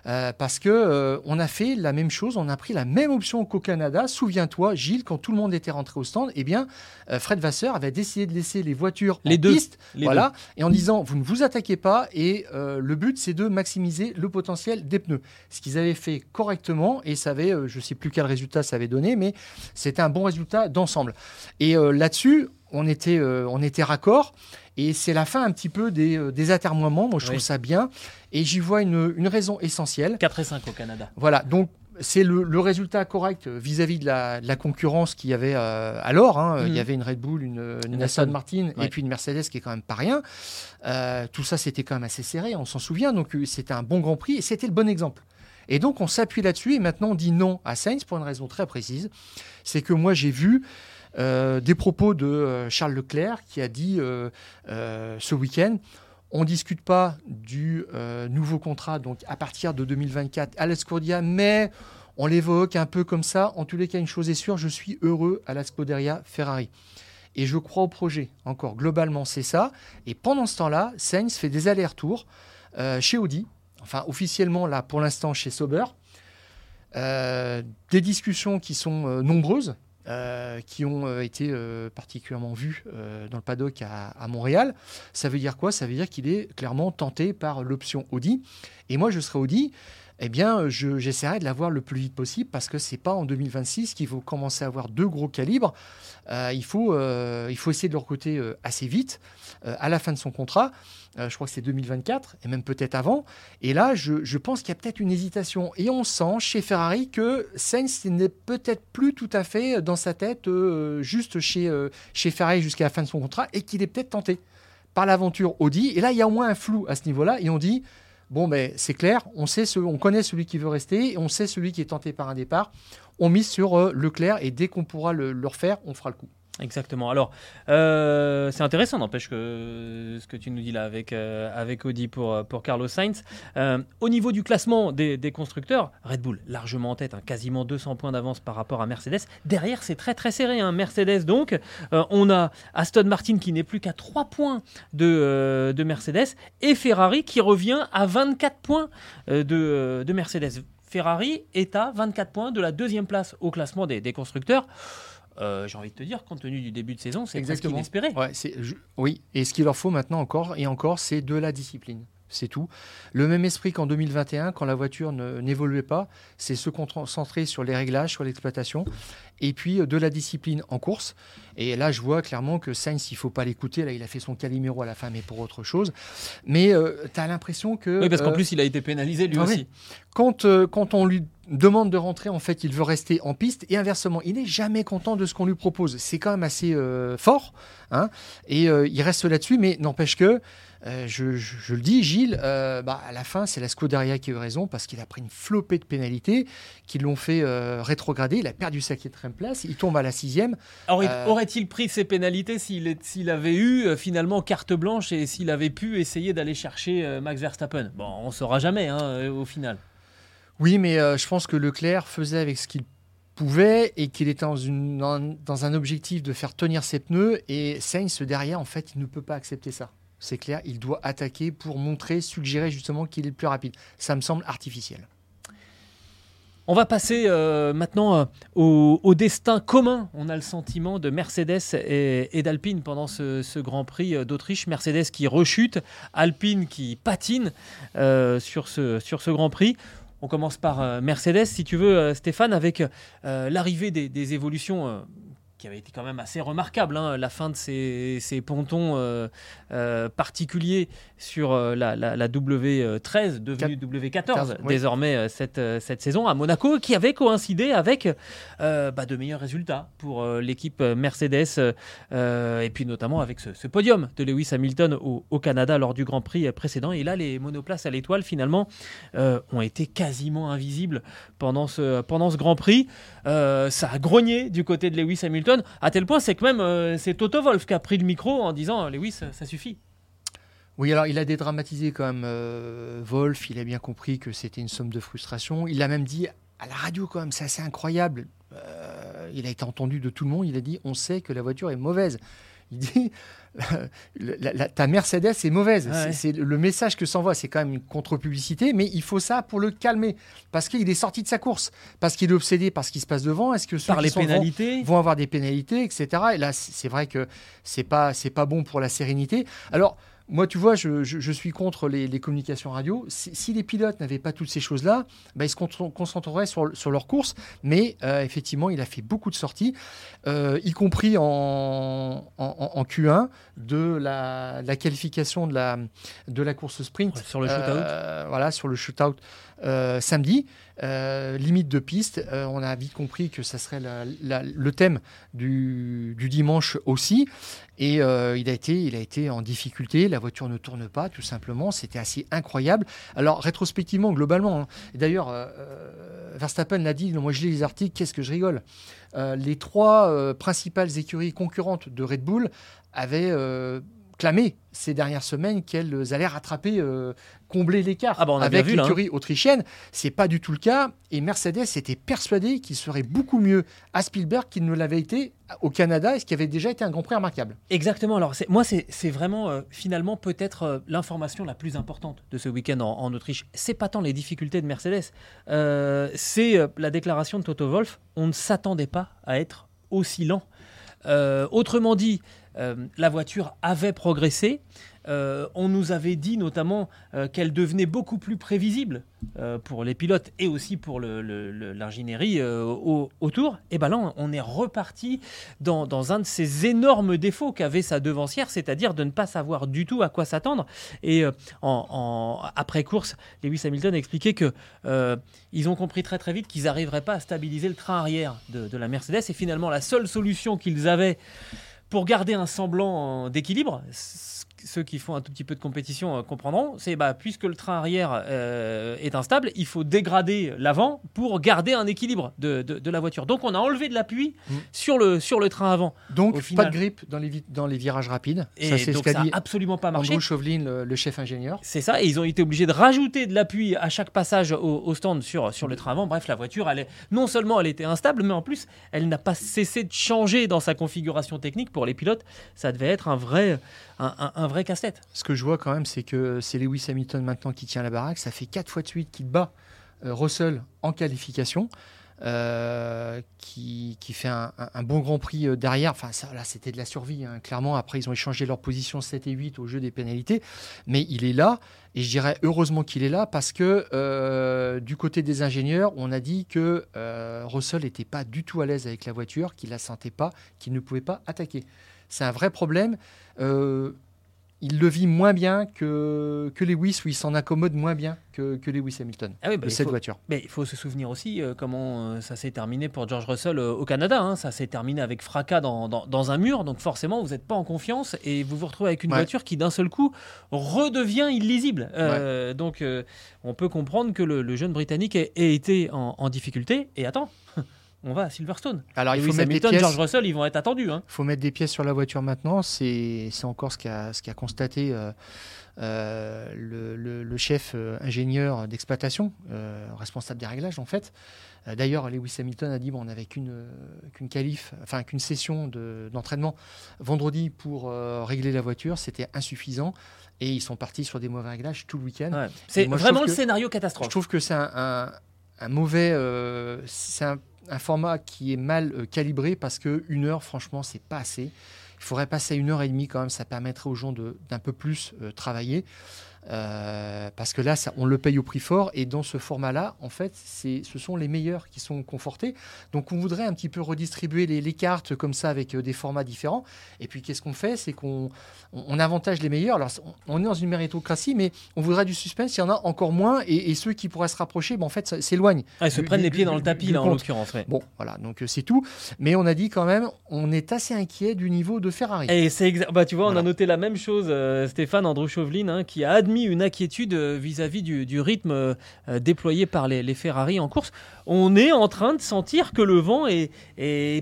Euh, parce que euh, on a fait la même chose, on a pris la même option qu'au Canada. Souviens-toi, Gilles, quand tout le monde était rentré au stand, eh bien, euh, Fred Vasseur avait décidé de laisser les voitures les en deux, piste, voilà, et en disant vous ne vous attaquez pas et le but c'est de maximiser le potentiel des pneus. Ce qu'ils avaient fait correctement et ça avait, je ne sais plus quel résultat ça avait donné, mais c'était un bon résultat d'ensemble. Et là-dessus, on était, on était raccord. Et c'est la fin un petit peu des, euh, des atermoiements. Moi, je trouve ça bien. Et j'y vois une, une, raison essentielle. 4 et 5 au Canada. Voilà. Donc, c'est le, le, résultat correct vis-à-vis de, la, de la, concurrence qu'il y avait euh, alors. Hein. Il y avait une Red Bull, une, une Aston Martin et puis une Mercedes qui est quand même pas rien. Euh, tout ça, c'était quand même assez serré, on s'en souvient. Donc, c'était un bon Grand Prix et c'était le bon exemple. Et donc, on s'appuie là-dessus et maintenant, on dit non à Sainz pour une raison très précise. C'est que moi, j'ai vu euh, des propos de euh, Charles Leclerc qui a dit euh, ce week-end on ne discute pas du nouveau contrat donc à partir de 2024 à l'Escordia, mais on l'évoque un peu comme ça. En tous les cas, une chose est sûre, je suis heureux à la Scuderia Ferrari. Et je crois au projet. Encore, globalement, c'est ça. Et pendant ce temps-là, Sainz fait des allers-retours chez Audi, enfin officiellement là pour l'instant chez Sauber. des discussions qui sont nombreuses euh, qui ont euh, été euh, particulièrement vus dans le paddock à, Montréal. Ça veut dire quoi? Ça veut dire qu'il est clairement tenté par l'option Audi. Et moi, je serai Audi. Eh bien, j'essaierai de l'avoir le plus vite possible parce que c'est pas en 2026 qu'il faut commencer à avoir deux gros calibres. il, faut, il faut essayer de le recruter assez vite, à la fin de son contrat. Euh, je crois que c'est 2024, et même peut-être avant. Et là, je, pense qu'il y a peut-être une hésitation. Et on sent chez Ferrari que Sainz n'est peut-être plus tout à fait dans sa tête euh, juste chez, euh, chez Ferrari jusqu'à la fin de son contrat, et qu'il est peut-être tenté par l'aventure Audi. Et là, il y a au moins un flou à ce niveau-là, et on dit, bon, ben, c'est clair, on, sait ce, on connaît celui qui veut rester, et on sait celui qui est tenté par un départ. On mise sur Leclerc, et dès qu'on pourra le refaire, on fera le coup. Exactement. Alors, euh, c'est intéressant, n'empêche que ce que tu nous dis là avec, euh, avec Audi pour, euh, pour Carlos Sainz. au niveau du classement des, constructeurs, Red Bull largement en tête, hein, quasiment 200 points d'avance par rapport à Mercedes. Derrière, c'est très très serré. Hein. Mercedes, donc, on a Aston Martin qui n'est plus qu'à 3 points de, de Mercedes et Ferrari qui revient à 24 points de, de Mercedes. Ferrari est à 24 points de la deuxième place au classement des, des constructeurs. Euh, j'ai envie de te dire, compte tenu du début de saison, c'est exactement inespéré. Ouais, oui, et ce qu'il leur faut maintenant encore et encore, c'est de la discipline. C'est tout. Le même esprit qu'en 2021, quand la voiture n'évoluait pas, c'est se concentrer sur les réglages, sur l'exploitation, et puis euh, de la discipline en course. Et là, je vois clairement que Sainz, il faut pas l'écouter. Là, il a fait son Calimero à la fin, mais pour autre chose. Mais euh, tu as l'impression que. Oui, parce qu'en plus, il a été pénalisé lui aussi. Quand, quand on lui demande de rentrer, en fait, il veut rester en piste. Et inversement, il n'est jamais content de ce qu'on lui propose. C'est quand même assez euh, fort. Hein, et euh, il reste là-dessus, mais n'empêche que, euh, je, le dis, Gilles, bah, à la fin, c'est la Scuderia qui a eu raison parce qu'il a pris une flopée de pénalités qui l'ont fait rétrograder. Il a perdu sa quatrième place. Il tombe à la sixième. Aurait-il pris ces pénalités s'il avait eu finalement carte blanche et s'il avait pu essayer d'aller chercher Max Verstappen? Bon, on ne saura jamais hein, au final. Oui, mais euh, je pense que Leclerc faisait avec ce qu'il pouvait et qu'il était dans, une, dans, un objectif de faire tenir ses pneus. Et Sainz, derrière, en fait, il ne peut pas accepter ça. C'est clair, il doit attaquer pour montrer, suggérer justement qu'il est le plus rapide. Ça me semble artificiel. On va passer euh, maintenant euh, au, destin commun, on a le sentiment, de Mercedes et, d'Alpine pendant ce, Grand Prix d'Autriche. Mercedes qui rechute, Alpine qui patine sur, ce, sur ce Grand Prix. On commence par euh, Mercedes, si tu veux, euh, Stéphane, avec euh, l'arrivée des, évolutions qui avait été quand même assez remarquable, hein, la fin de ces, ces pontons euh, euh, particuliers sur euh, la, la, la W13, devenue W14 14, oui. désormais cette, cette saison à Monaco, qui avait coïncidé avec bah, de meilleurs résultats pour l'équipe Mercedes, et puis notamment avec ce, ce podium de Lewis Hamilton au, au Canada lors du Grand Prix précédent. Et là, les monoplaces à l'étoile, finalement, ont été quasiment invisibles pendant ce, pendant ce Grand Prix. Ça a grogné du côté de Lewis Hamilton, à tel point c'est que même euh, c'est Toto Wolff qui a pris le micro en disant Lewis, ça suffit. Oui, alors il a dédramatisé quand même euh, Wolf, il a bien compris que c'était une somme de frustration. Il a même dit à la radio quand même, c'est assez incroyable. Euh, il a été entendu de tout le monde, il a dit on sait que la voiture est mauvaise. Il dit la- la- ta Mercedes est mauvaise. Ouais. C'est- le message que s'envoie, c'est quand même une contre-publicité, mais il faut ça pour le calmer parce qu'il est sorti de sa course, parce qu'il est obsédé par ce qui se passe devant. Est-ce que ceux Par qui les sont devant pénalités. vont avoir des pénalités, etc. Et là, c'est vrai que c'est pas c'est pas bon pour la sérénité. Alors moi, tu vois, je, je- je suis contre les, les communications radio. Si, si les pilotes n'avaient pas toutes ces choses-là, bah, ils se con- concentreraient sur, sur leur course. Mais euh, effectivement, il a fait beaucoup de sorties, euh, y compris en, en, en- en Q1 de la, la qualification de la, de la course sprint. Sur le shootout. Euh, voilà, sur le shootout euh, samedi. Euh, limite de piste. Euh, on a vite compris que ça serait le thème du, dimanche aussi. Et il, a été, en difficulté. La voiture ne tourne pas, tout simplement. C'était assez incroyable. Alors, rétrospectivement, globalement, hein, d'ailleurs, Verstappen l'a dit, moi je lis les articles, qu'est-ce que je rigole? Les trois principales écuries concurrentes de Red Bull avaient clamé ces dernières semaines qu'elles allaient rattraper, euh, combler l'écart Ah bah, avec là, hein. l'écurie autrichienne. C'est pas du tout le cas. Et Mercedes était persuadé qu'il serait beaucoup mieux à Spielberg qu'il ne l'avait été au Canada, et ce qui avait déjà été un Grand Prix remarquable. Exactement. Alors, moi, c'est c'est vraiment euh, finalement peut-être euh, l'information la plus importante de ce week-end en, en Autriche. C'est pas tant les difficultés de Mercedes, c'est la déclaration de Toto Wolff. On ne s'attendait pas à être aussi lent. Autrement dit, la voiture avait progressé. Euh, on nous avait dit notamment euh, qu'elle devenait beaucoup plus prévisible euh, pour les pilotes et aussi pour l'ingénierie euh, au- autour. Et ben là, on est reparti dans, un de ces énormes défauts qu'avait sa devancière, c'est-à-dire de ne pas savoir du tout à quoi s'attendre. Et euh, en, en- après course, Lewis Hamilton expliquait que euh, ils ont compris très très vite qu'ils n'arriveraient pas à stabiliser le train arrière de, de la Mercedes. Et finalement, la seule solution qu'ils avaient pour garder un semblant d'équilibre, ceux qui font un tout petit peu de compétition euh, comprendront, c'est bah, puisque le train arrière euh, est instable, il faut dégrader l'avant pour garder un équilibre de, de- de la voiture. Donc on a enlevé de l'appui Mm. sur, le, sur le train avant. Donc, Au pas de grippe dans les, dans les virages rapides. Et ça, c'est ce qu'a dit n'a absolument pas marché. Andrew Chauvelin, le, le chef ingénieur. C'est ça, et ils ont été obligés de rajouter de l'appui à chaque passage au, au stand sur, sur le train avant. Bref, la voiture, elle est, non seulement elle était instable, mais en plus, elle n'a pas cessé de changer dans sa configuration technique. Pour les pilotes, ça devait être un vrai, un, vrai casse-tête. Ce que je vois quand même, c'est que c'est Lewis Hamilton maintenant qui tient la baraque. Ça fait quatre fois de suite qu'il bat euh, Russell en qualification. euh, qui, fait un, bon Grand Prix euh, derrière. Enfin, là, c'était de la survie, hein, clairement. Après, ils ont échangé leur position 7 et 8 au jeu des pénalités. Mais il est là. Et je dirais heureusement qu'il est là parce que du côté des ingénieurs, on a dit que Russell n'était pas du tout à l'aise avec la voiture, qu'il la sentait pas, qu'il ne pouvait pas attaquer. C'est un vrai problème. Euh, il le vit moins bien que, que Lewis, où il s'en accommode moins bien que, que Lewis Hamilton Ah oui, bah, de cette faut- voiture. Mais il faut se souvenir aussi euh, comment euh, ça s'est terminé pour George Russell euh, au Canada. hein. Ça s'est terminé avec fracas dans, dans- dans un mur. Donc forcément, vous n'êtes pas en confiance et vous vous retrouvez avec une Ouais. voiture qui d'un seul coup redevient illisible. Donc on peut comprendre que le, le jeune Britannique ait, ait été en, en difficulté. Et attends, on va à Silverstone. Alors, il faut Lewis mettre, des Hamilton, pièces, George Russell, ils vont être attendus. hein. faut mettre des pièces sur la voiture maintenant. C'est c'est encore ce qu'a ce qu'a constaté euh, euh, le, le- le chef euh, ingénieur d'exploitation, responsable des réglages en fait. D'ailleurs, Lewis Hamilton a dit bon, on n'avait qu'une qu'une qualif, enfin qu'une session de- d'entraînement vendredi pour régler la voiture, c'était insuffisant. Et ils sont partis sur des mauvais réglages tout le week-end. Ouais. C'est vraiment le que- scénario catastrophe. Je trouve que c'est un, un- un mauvais. c'est un, un format qui est mal euh, calibré parce que une heure, franchement, c'est pas assez. Il faudrait passer à une heure et demie quand même. Ça permettrait aux gens d'un peu plus euh, travailler. Euh, parce que là, ça, on le paye au prix fort et dans ce format-là, en fait, ce sont les meilleurs qui sont confortés. Donc, on voudrait un petit peu redistribuer les, les cartes comme ça avec euh, des formats différents. Et puis, qu'est-ce qu'on fait? C'est qu'on on, avantage les meilleurs. Alors, on est dans une méritocratie, mais on voudrait du suspense. Il y en a encore moins et, ceux qui pourraient se rapprocher, ben, en fait, s'éloignent. Ah, ils se prennent les pieds dans le tapis, là, en l'occurrence. Bon, voilà, donc euh, c'est tout. Mais on a dit quand même, on est assez inquiet du niveau de Ferrari. Et c'est bah, tu vois, on a noté la même chose, Stéphane Andrew Chauvelin, hein, qui a admis une inquiétude euh, vis-à-vis du, rythme euh, déployé par les, Ferrari en course. On est en train de sentir que le vent est,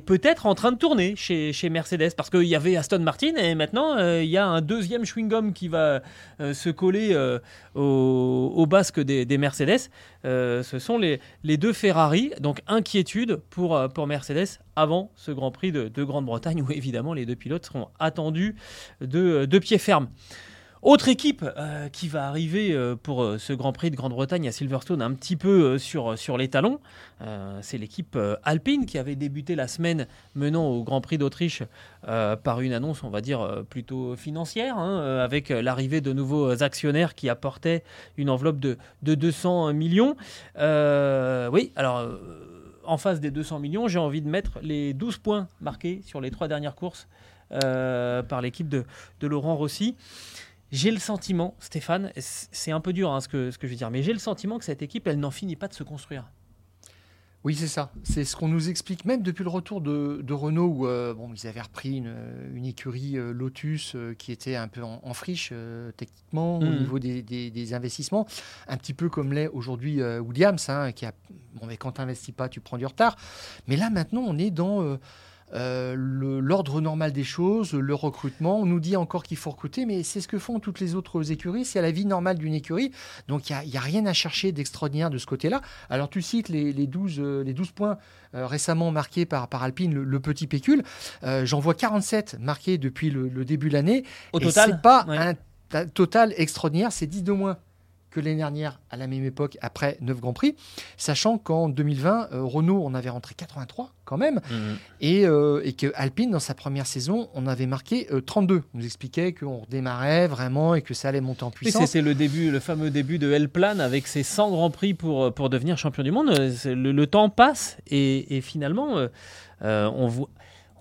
peut-être en train de tourner chez, Mercedes, parce qu'il y avait Aston Martin et maintenant euh, il y a un deuxième chewing-gum qui va se coller au, basque des, Mercedes. ce sont les, deux Ferrari, donc inquiétude pour, Mercedes avant ce Grand Prix de, Grande-Bretagne où évidemment les deux pilotes seront attendus de pied ferme. Autre équipe euh, qui va arriver euh, pour euh, ce Grand Prix de Grande-Bretagne à Silverstone un petit peu sur, sur les talons, c'est l'équipe Alpine qui avait débuté la semaine menant au Grand Prix d'Autriche par une annonce, on va dire, plutôt financière, hein, avec l'arrivée de nouveaux actionnaires qui apportaient une enveloppe de, de 200 millions. oui, alors en face des 200 millions, j'ai envie de mettre les 12 points marqués sur les trois dernières courses par l'équipe de, de Laurent Rossi. J'ai le sentiment, Stéphane, c'est un peu dur hein, ce, que, ce que je veux dire, mais j'ai le sentiment que cette équipe, elle n'en finit pas de se construire. Oui, c'est ça. C'est ce qu'on nous explique, même depuis le retour de, Renault, où euh, bon, ils avaient repris une, écurie euh, Lotus euh, qui était un peu en, friche techniquement au mmh. niveau des, investissements, un petit peu comme l'est aujourd'hui Williams, hein, qui a bon, mais quand tu n'investis pas, tu prends du retard. Mais là, maintenant, on est dans euh, l'ordre normal des choses, le recrutement. On nous dit encore qu'il faut recruter, mais c'est ce que font toutes les autres écuries. C'est la vie normale d'une écurie. Donc il n'y a, rien à chercher d'extraordinaire de ce côté-là. Alors tu cites les, 12, les 12 euh, points euh, récemment marqués par, par Alpine, le, petit pécule. J'en vois 47 marqués depuis le, début de l'année. Au total C'est pas un total extraordinaire, c'est 10 de moins que l'année dernière à la même époque après 9 Grands Prix, sachant qu'en 2020, euh, Renault en avait rentré 83 quand même, mhm. et, euh, et, que Alpine, dans sa première saison, on avait marqué 32. Euh, on nous expliquait qu'on redémarrait vraiment et que ça allait monter en puissance. c'est le début, le fameux début de L-Plan avec ses 100 Grands Prix pour, pour devenir champion du monde. Le, temps passe et, et finalement, on voit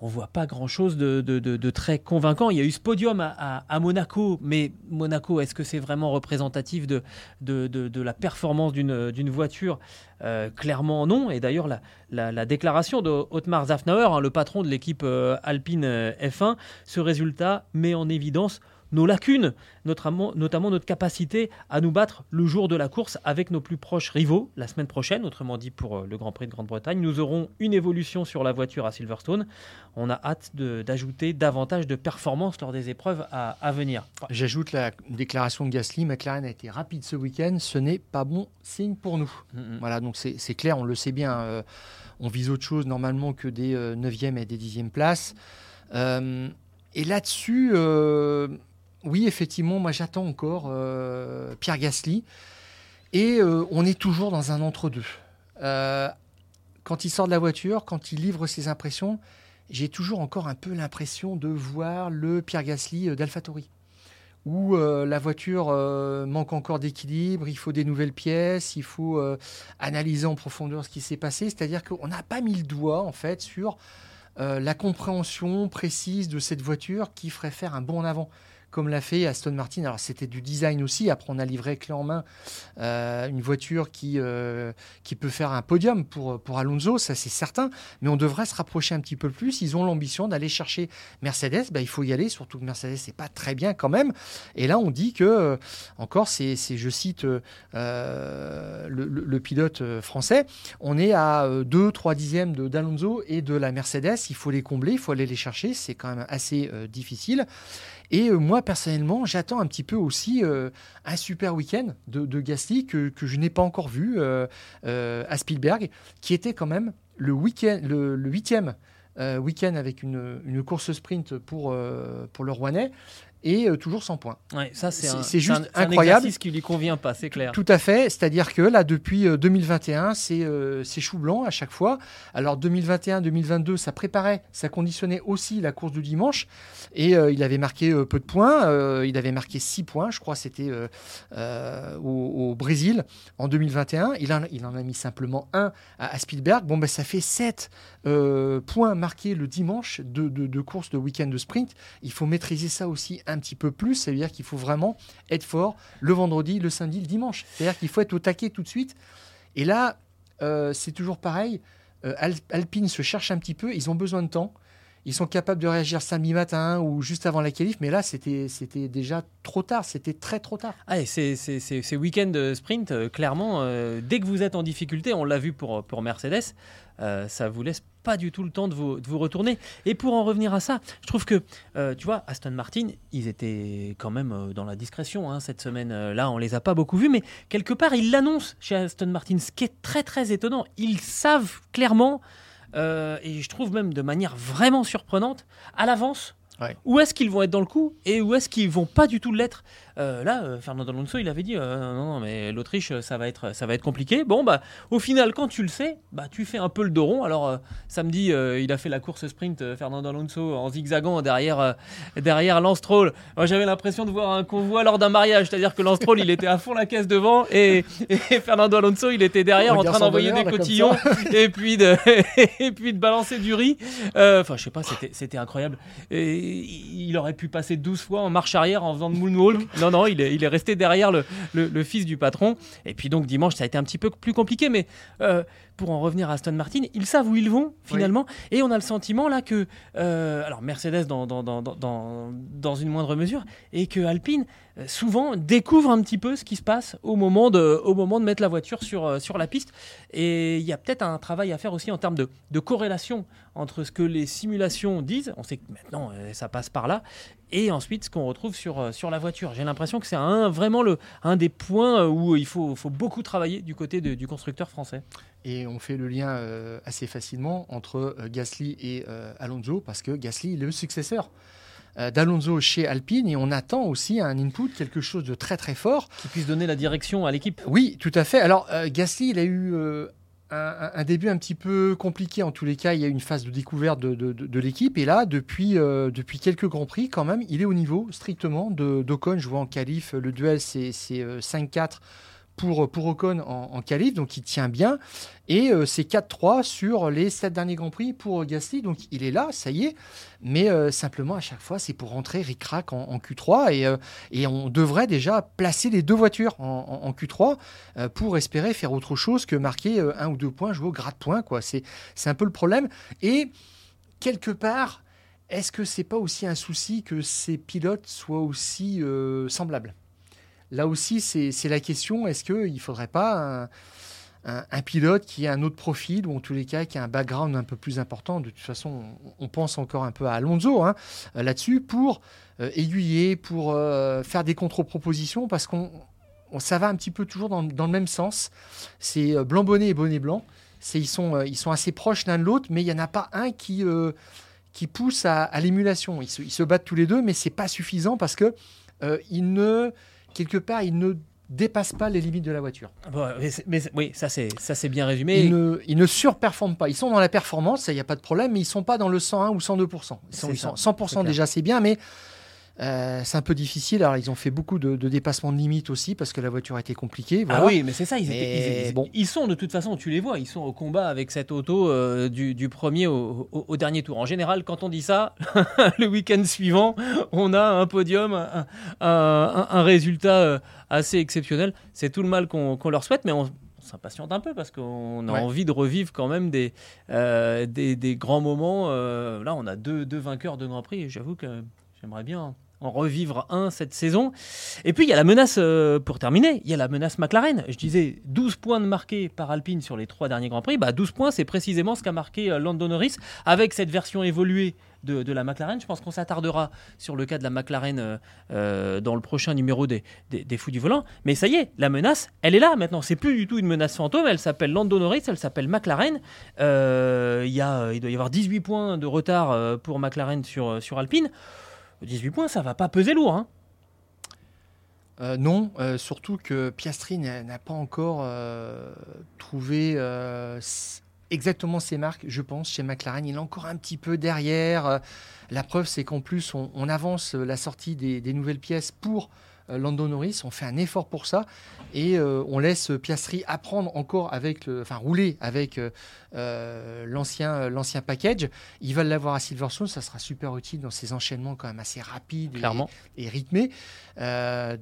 on voit pas grand-chose de, très convaincant. Il y a eu ce podium à, Monaco, mais Monaco, est-ce que c'est vraiment représentatif de, la performance d'une voiture? Euh, Clairement non. Et d'ailleurs, la, déclaration de Otmar Zafnauer, hein, le patron de l'équipe euh, Alpine euh, F1, ce résultat met en évidence nos lacunes, notamment, notamment notre capacité à nous battre le jour de la course avec nos plus proches rivaux la semaine prochaine, autrement dit pour euh, le Grand Prix de Grande-Bretagne. Nous aurons une évolution sur la voiture à Silverstone. On a hâte d'ajouter davantage de performances lors des épreuves à, venir. J'ajoute la déclaration de Gasly, McLaren a été rapide ce week-end, ce n'est pas bon signe pour nous. Voilà, donc c'est clair, on le sait bien. Euh, on vise autre chose normalement que des 9e euh, et des 10e places. et là-dessus, oui, effectivement, moi j'attends encore euh, Pierre Gasly. Et euh, on est toujours dans un entre-deux. Euh, quand il sort de la voiture, quand il livre ses impressions, j'ai toujours encore un peu l'impression de voir le Pierre Gasly d'AlphaTauri. Où la voiture manque encore d'équilibre, il faut des nouvelles pièces, il faut analyser en profondeur ce qui s'est passé. C'est-à-dire qu'on n'a pas mis le doigt en fait sur la compréhension précise de cette voiture qui ferait faire un bond en avant comme l'a fait Aston Martin. Alors c'était du design aussi. Après, on a livré clé en main euh, une voiture qui, euh, qui peut faire un podium pour, pour Alonso, ça c'est certain. Mais on devrait se rapprocher un petit peu plus. Ils ont l'ambition d'aller chercher Mercedes. Ben, il faut y aller, surtout que Mercedes c'est pas très bien quand même. Et là, on dit que, euh, encore, c'est, je cite le, le, pilote français, on est à 2-3 dixièmes d'Alonso et de la Mercedes. Il faut les combler, il faut aller les chercher. C'est quand même assez difficile. Et euh, moi, personnellement, j'attends un petit peu aussi euh, un super week-end de, de Gasly que, je n'ai pas encore vu euh, à Spielberg, qui était quand même le, huitième week-end avec une, course sprint pour, pour le Rouennais. Et euh, toujours sans points. Ouais, ça c'est C'est- un- c'est juste un- un incroyable. exercice qui lui convient pas, c'est clair. Tout à fait, c'est-à-dire que là, depuis euh, 2021, c'est euh, c'est chou blanc à chaque fois. Alors 2021-2022, ça préparait, ça conditionnait aussi la course du dimanche, et euh, il avait marqué euh, peu de points, euh, il avait marqué 6 points, je crois, c'était euh, euh, au, au Brésil en 2021. Il en, il en a mis simplement un à, à Spielberg. Bon, ben, ça fait 7 points marqués le dimanche de, course de week-end de sprint. Il faut maîtriser ça aussi un petit peu plus, ça veut dire qu'il faut vraiment être fort le vendredi, le samedi, le dimanche. C'est-à-dire qu'il faut être au taquet tout de suite. Et là, euh, c'est toujours pareil. Euh, Al- Alpine se cherche un petit peu, ils ont besoin de temps. Ils sont capables de réagir samedi matin ou juste avant la qualif, mais là, c'était déjà trop tard. C'était très trop tard. Ah, ces week-ends sprint, euh, clairement, euh, dès que vous êtes en difficulté, on l'a vu pour, pour Mercedes, euh, ça vous laisse pas du tout le temps de vous, de vous retourner. Et pour en revenir à ça, je trouve que, euh, tu vois, Aston Martin, ils étaient quand même euh, dans la discrétion hein, cette semaine-là, on les a pas beaucoup vus, mais quelque part, ils l'annoncent chez Aston Martin, ce qui est très très étonnant. Ils savent clairement, euh, et je trouve même de manière vraiment surprenante, à l'avance, Ouais. où est-ce qu'ils vont être dans le coup et où est-ce qu'ils vont pas du tout l'être. Euh, là, euh, Fernando Alonso, il avait dit euh, non, non, mais l'Autriche, euh, ça va être, ça va être compliqué. Bon, bah, au final, quand tu le sais, bah, tu fais un peu le dos rond. Alors euh, samedi, euh, il a fait la course sprint, euh, Fernando Alonso, en zigzagant derrière, euh, derrière Lance Stroll. Moi, j'avais l'impression de voir un convoi lors d'un mariage, c'est-à-dire que Lance Stroll, il était à fond la caisse devant et, et Fernando Alonso, il était derrière en train d'envoyer des là, cotillons et puis de et puis de balancer du riz. Euh, Enfin, je sais pas, c'était c'était incroyable. Et il aurait pu passer 12 fois en marche arrière en faisant de moonwalk. Non, non, il est, resté derrière le fils du patron. Et puis donc dimanche, ça a été un petit peu plus compliqué, mais euh, pour en revenir à Aston Martin, ils savent où ils vont finalement. Et on a le sentiment là que, euh, alors Mercedes dans, dans, dans, dans, dans une moindre mesure, et que Alpine euh, souvent découvre un petit peu ce qui se passe au moment de, au moment de mettre la voiture sur, euh, sur la piste. Et il y a peut-être un travail à faire aussi en termes de, de corrélation entre ce que les simulations disent, on sait que maintenant ça passe par là, et ensuite ce qu'on retrouve sur, sur la voiture. J'ai l'impression que c'est un, vraiment le, un des points où il faut, faut beaucoup travailler du côté de- du constructeur français. Et on fait le lien euh, assez facilement entre euh, Gasly et euh, Alonso, parce que Gasly est le successeur d'Alonso chez Alpine, et on attend aussi un input, quelque chose de très très fort. Qui puisse donner la direction à l'équipe. Oui, tout à fait. Alors, euh, Gasly, il a eu euh, un, début un petit peu compliqué. En tous les cas, il y a eu une phase de découverte de, de- de- de l'équipe. Et là, depuis, euh, depuis quelques Grands Prix, quand même, il est au niveau strictement de- d'Ocon. Je vois en qualif, le duel, c'est c'est, euh, 5-4 pour, pour Ocon en, en qualif, donc il tient bien. Et euh, c'est 4-3 sur les 7 derniers Grands Prix pour Gasly, donc il est là, ça y est. Mais euh, simplement, à chaque fois, c'est pour rentrer ric-rac en, en Q3. Et, euh, et on devrait déjà placer les deux voitures en, en- en Q3 euh, pour espérer faire autre chose que marquer euh, un ou deux points, jouer au quoi. C'est un peu le problème. Et quelque part, est-ce que c'est pas aussi un souci que ces pilotes soient aussi euh, semblables? Là aussi, c'est la question. Est-ce qu'il ne faudrait pas un, pilote qui a un autre profil, ou en tous les cas qui a un background un peu plus important? De toute façon, on, pense encore un peu à Alonso hein, euh, là-dessus, pour euh, aiguiller, pour euh, faire des contre-propositions, parce qu'on on- ça va un petit peu toujours dans, le même sens. C'est blanc bonnet et bonnet blanc. Ils sont assez proches l'un de l'autre, mais il y en a pas un qui qui pousse à, l'émulation. Ils se, battent tous les deux, mais c'est pas suffisant parce que ne quelque part ils ne dépassent pas les limites de la voiture. Bon, mais oui, ça c'est ça c'est bien résumé. Ils ne, ils ne surperforment pas. Ils sont dans la performance, il n'y a pas de problème, mais ils sont pas dans le 101 ou 102%. Ils sont, ils sont 100% c'est clair. déjà, c'est bien, mais euh, c'est un peu difficile. Alors, ils ont fait beaucoup de, de dépassements de limites aussi parce que la voiture a été compliquée. Voilà. Ah oui, mais c'est ça, ils, Mais étaient- ils- ils- bon. ils sont de toute façon, tu les vois, ils sont au combat avec cette auto euh, du, du premier au, au- au dernier tour. En général, quand on dit ça, le week-end suivant, on a un podium, un, un- un- un résultat euh, assez exceptionnel. C'est tout le mal qu'on leur souhaite, mais on, s'impatiente un peu parce qu'on a Ouais. envie de revivre quand même des, euh, des, des grands moments. Là, on a deux, deux vainqueurs de Grand Prix et j'avoue que j'aimerais bien en revivre un cette saison. Et puis il y a la menace, euh, pour terminer, il y a la menace McLaren. Je disais 12 points de marqués par Alpine sur les trois derniers Grands Prix. Bah, 12 points, c'est précisément ce qu'a marqué euh, Lando Norris avec cette version évoluée de, de la McLaren. Je pense qu'on s'attardera sur le cas de la McLaren euh, euh, dans le prochain numéro des, des, des Fous du Volant. Mais ça y est, la menace, elle est là maintenant. C'est plus du tout une menace fantôme. Elle s'appelle Lando Norris, elle s'appelle McLaren. Il, y a, il doit y avoir 18 points de retard pour McLaren sur, sur Alpine. 18 points, ça va pas peser lourd. Hein euh, non, euh, surtout que Piastri n'a pas encore euh, trouvé exactement ses marques, je pense, chez McLaren. Il est encore un petit peu derrière. La preuve, c'est qu'en plus, on, avance la sortie des nouvelles pièces pour Lando Norris. On fait un effort pour ça et euh, on laisse Piastri apprendre encore avec, le, enfin rouler avec euh, l'ancien l'ancien package. Il va l'avoir à Silverstone, ça sera super utile dans ses enchaînements quand même assez rapides et, rythmés.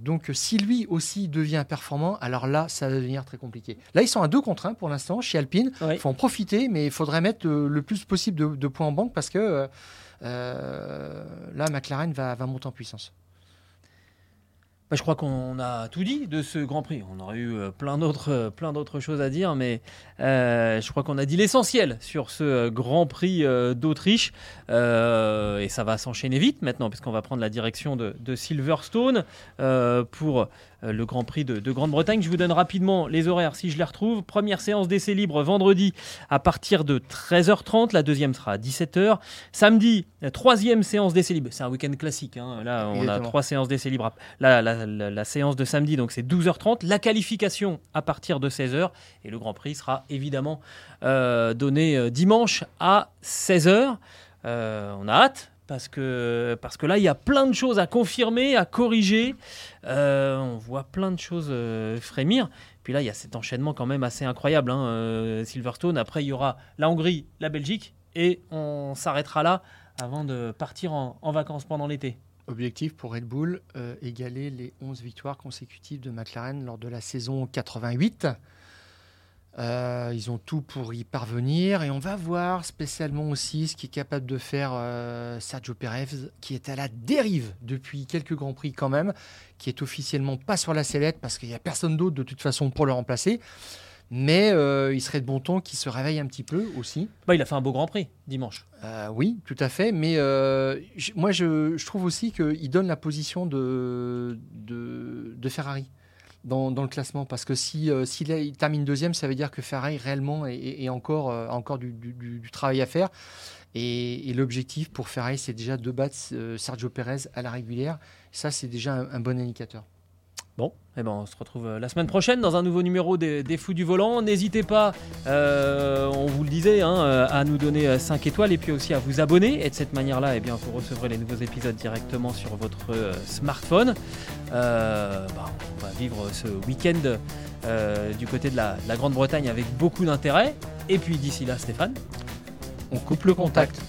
donc si lui aussi devient performant, alors là ça va devenir très compliqué. Là ils sont à deux contre 1 pour l'instant chez Alpine. Il faut en profiter, mais il faudrait mettre le, plus possible de, points en banque parce que là McLaren va monter en puissance. Bah, je crois qu'on a tout dit de ce Grand Prix. On aurait eu euh, plein d'autres, euh, plein d'autres choses à dire, mais euh, je crois qu'on a dit l'essentiel sur ce Grand Prix d'Autriche. et ça va s'enchaîner vite maintenant, puisqu'on va prendre la direction de, Silverstone pour le Grand Prix de, Grande-Bretagne. Je vous donne rapidement les horaires si je les retrouve. Première séance d'essai libre vendredi à partir de 13h30. La deuxième sera à 17h. Samedi, troisième séance d'essai libre. C'est un week-end classique. Hein. Là, on a trois séances d'essai libre. La, la, séance de samedi, donc c'est 12h30. La qualification à partir de 16h. Et le Grand Prix sera évidemment euh, donné euh, dimanche à 16h. on a hâte parce que, parce que là, il y a plein de choses à confirmer, à corriger. Euh, on voit plein de choses euh, frémir. Puis là, il y a cet enchaînement quand même assez incroyable. Hein, euh, Silverstone, après, il y aura la Hongrie, la Belgique, et on s'arrêtera là avant de partir en, en vacances pendant l'été. Objectif pour Red Bull, égaler les 11 victoires consécutives de McLaren lors de la saison 88. Euh, ils ont tout pour y parvenir et on va voir spécialement aussi ce qui est capable de faire euh, Sergio Perez, qui est à la dérive depuis quelques grands prix quand même, qui est officiellement pas sur la sellette parce qu'il n'y a personne d'autre de toute façon pour le remplacer. Mais euh, il serait de bon ton qu'il se réveille un petit peu aussi. Bah, il a fait un beau Grand Prix dimanche. oui, tout à fait. Mais moi, je, je, trouve aussi qu'il donne la position de, de, de Ferrari dans, le classement parce que si euh, s'il il termine deuxième, ça veut dire que Ferrari réellement est, encore euh, encore du, travail à faire. Et, l'objectif pour Ferrari, c'est déjà de battre euh, Sergio Perez à la régulière. Ça, c'est déjà un bon indicateur. Bon, eh ben on se retrouve euh, la semaine prochaine dans un nouveau numéro des, Fous du Volant. N'hésitez pas, euh, on vous le disait, hein, euh, à nous donner 5 étoiles et puis aussi à vous abonner. Et de cette manière-là, eh bien, vous recevrez les nouveaux épisodes directement sur votre smartphone. Bah, on va vivre ce week-end du côté de la, la Grande-Bretagne avec beaucoup d'intérêt. Et puis d'ici là, Stéphane, on coupe le contact.